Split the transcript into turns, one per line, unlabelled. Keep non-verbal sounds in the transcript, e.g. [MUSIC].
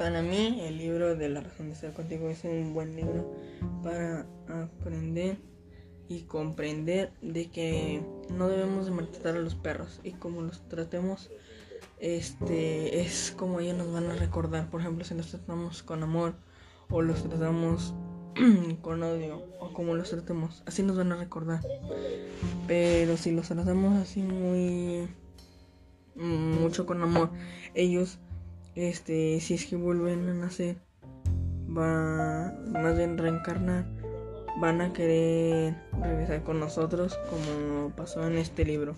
Para mí, el libro de La razón de estar contigo es un buen libro para aprender y comprender de que no debemos de maltratar a los perros y como los tratemos este es como ellos nos van a recordar. Por ejemplo si los tratamos con amor o los tratamos [CLEARS THROAT] con odio o como los tratemos así nos van a recordar. Pero si los tratamos así muy mucho con amor ellos este si es que vuelven a nacer va más bien reencarnar van a querer regresar con nosotros como pasó en este libro